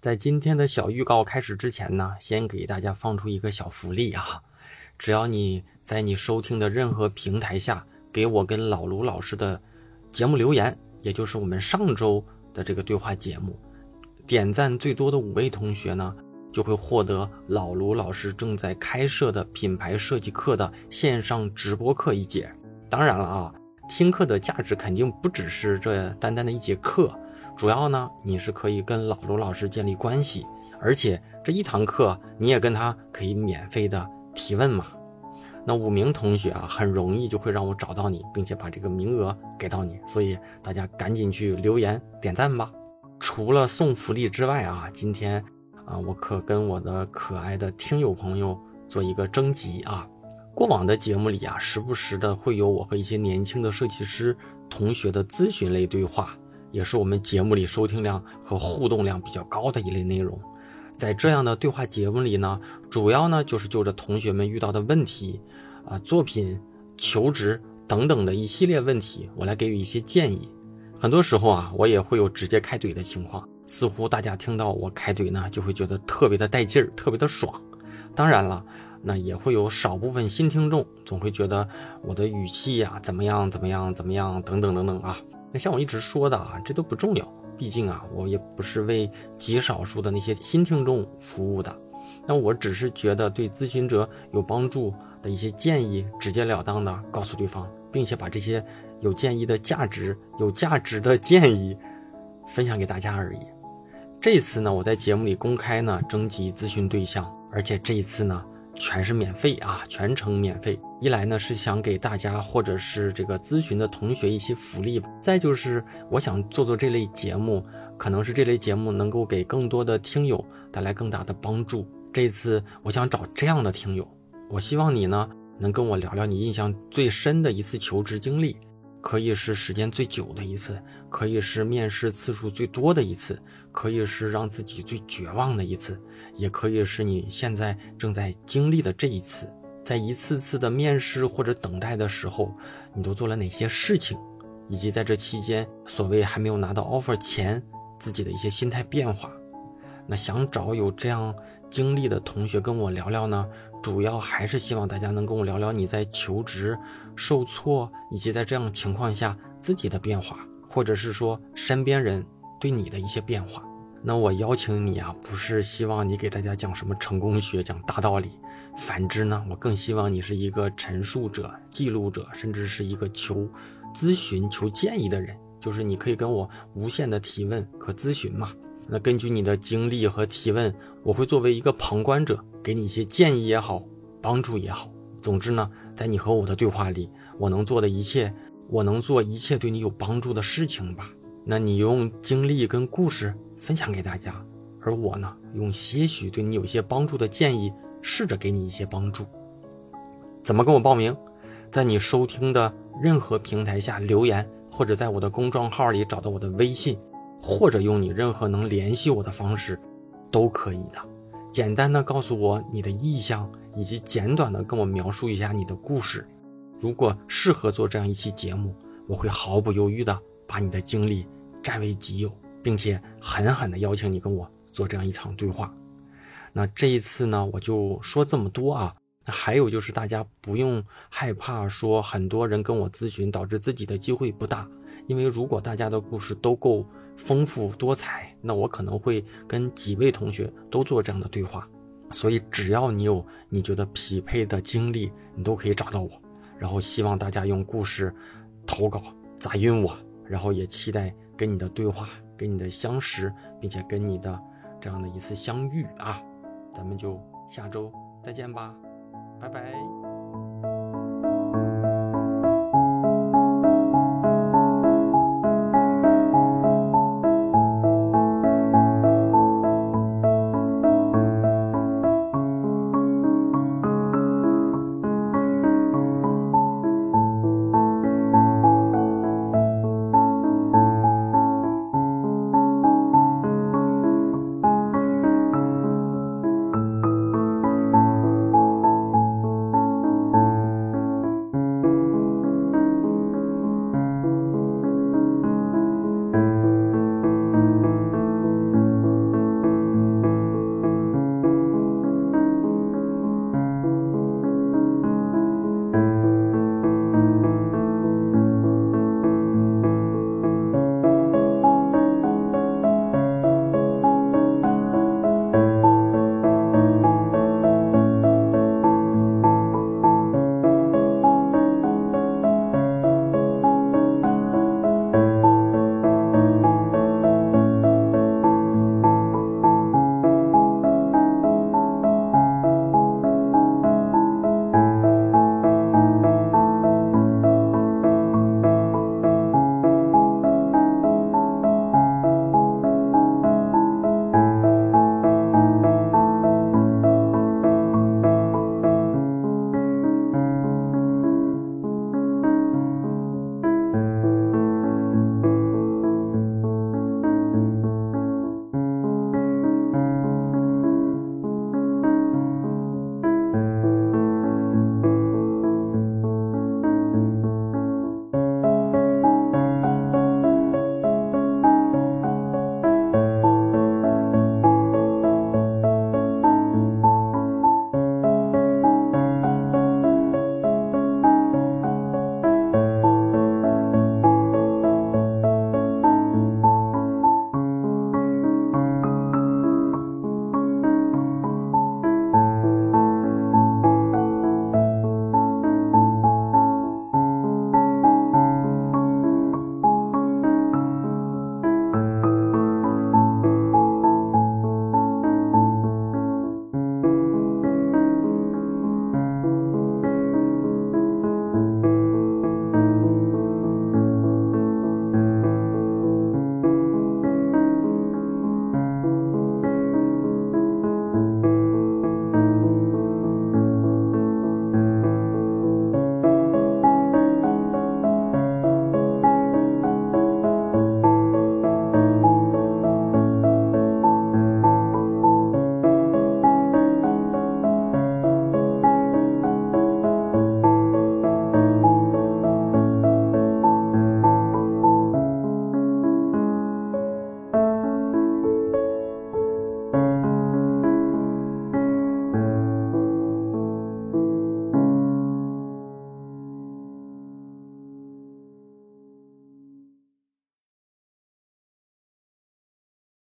在今天的小预告开始之前呢，先给大家放出一个小福利啊！只要你在你收听的任何平台下给我跟老卢老师的节目留言，也就是我们上周的这个对话节目，点赞最多的五位同学呢，就会获得老卢老师正在开设的品牌设计课的线上直播课一节。当然了啊，听课的价值肯定不只是这单单的一节课。主要呢，你是可以跟老卢老师建立关系，而且这一堂课你也跟他可以免费的提问嘛。那五名同学啊，很容易就会让我找到你，并且把这个名额给到你，所以大家赶紧去留言点赞吧。除了送福利之外啊，今天啊，我可跟我的可爱的听友朋友做一个征集啊。过往的节目里啊，时不时的会有我和一些年轻的设计师同学的咨询类对话。也是我们节目里收听量和互动量比较高的一类内容，在这样的对话节目里呢，主要呢就是就着同学们遇到的问题，啊，作品、求职等等的一系列问题，我来给予一些建议。很多时候啊，我也会有直接开怼的情况，似乎大家听到我开怼呢，就会觉得特别的带劲儿，特别的爽。当然了，那也会有少部分新听众总会觉得我的语气呀怎么样怎么样怎么样等等等等啊。那像我一直说的啊，这都不重要，毕竟啊，我也不是为极少数的那些新听众服务的。那我只是觉得对咨询者有帮助的一些建议，直截了当的告诉对方，并且把这些有建议的价值、有价值的建议分享给大家而已。这次呢，我在节目里公开呢征集咨询对象，而且这一次呢。全是免费啊，全程免费。一来呢是想给大家或者是这个咨询的同学一些福利，再就是我想做做这类节目，可能是这类节目能够给更多的听友带来更大的帮助。这次我想找这样的听友，我希望你呢能跟我聊聊你印象最深的一次求职经历。可以是时间最久的一次，可以是面试次数最多的一次，可以是让自己最绝望的一次，也可以是你现在正在经历的这一次。在一次次的面试或者等待的时候，你都做了哪些事情，以及在这期间，所谓还没有拿到 offer 前，自己的一些心态变化。那想找有这样经历的同学跟我聊聊呢？主要还是希望大家能跟我聊聊你在求职受挫，以及在这样情况下自己的变化，或者是说身边人对你的一些变化。那我邀请你啊，不是希望你给大家讲什么成功学、讲大道理，反之呢，我更希望你是一个陈述者、记录者，甚至是一个求咨询、求建议的人，就是你可以跟我无限的提问和咨询嘛。那根据你的经历和提问，我会作为一个旁观者，给你一些建议也好，帮助也好。总之呢，在你和我的对话里，我能做的一切，我能做一切对你有帮助的事情吧。那你用经历跟故事分享给大家，而我呢，用些许对你有些帮助的建议，试着给你一些帮助。怎么跟我报名？在你收听的任何平台下留言，或者在我的公众号里找到我的微信。或者用你任何能联系我的方式，都可以的。简单的告诉我你的意向，以及简短的跟我描述一下你的故事。如果适合做这样一期节目，我会毫不犹豫的把你的经历占为己有，并且狠狠的邀请你跟我做这样一场对话。那这一次呢，我就说这么多啊。那还有就是大家不用害怕说很多人跟我咨询导致自己的机会不大，因为如果大家的故事都够。丰富多彩，那我可能会跟几位同学都做这样的对话，所以只要你有你觉得匹配的经历，你都可以找到我。然后希望大家用故事投稿砸晕我，然后也期待跟你的对话，跟你的相识，并且跟你的这样的一次相遇啊！咱们就下周再见吧，拜拜。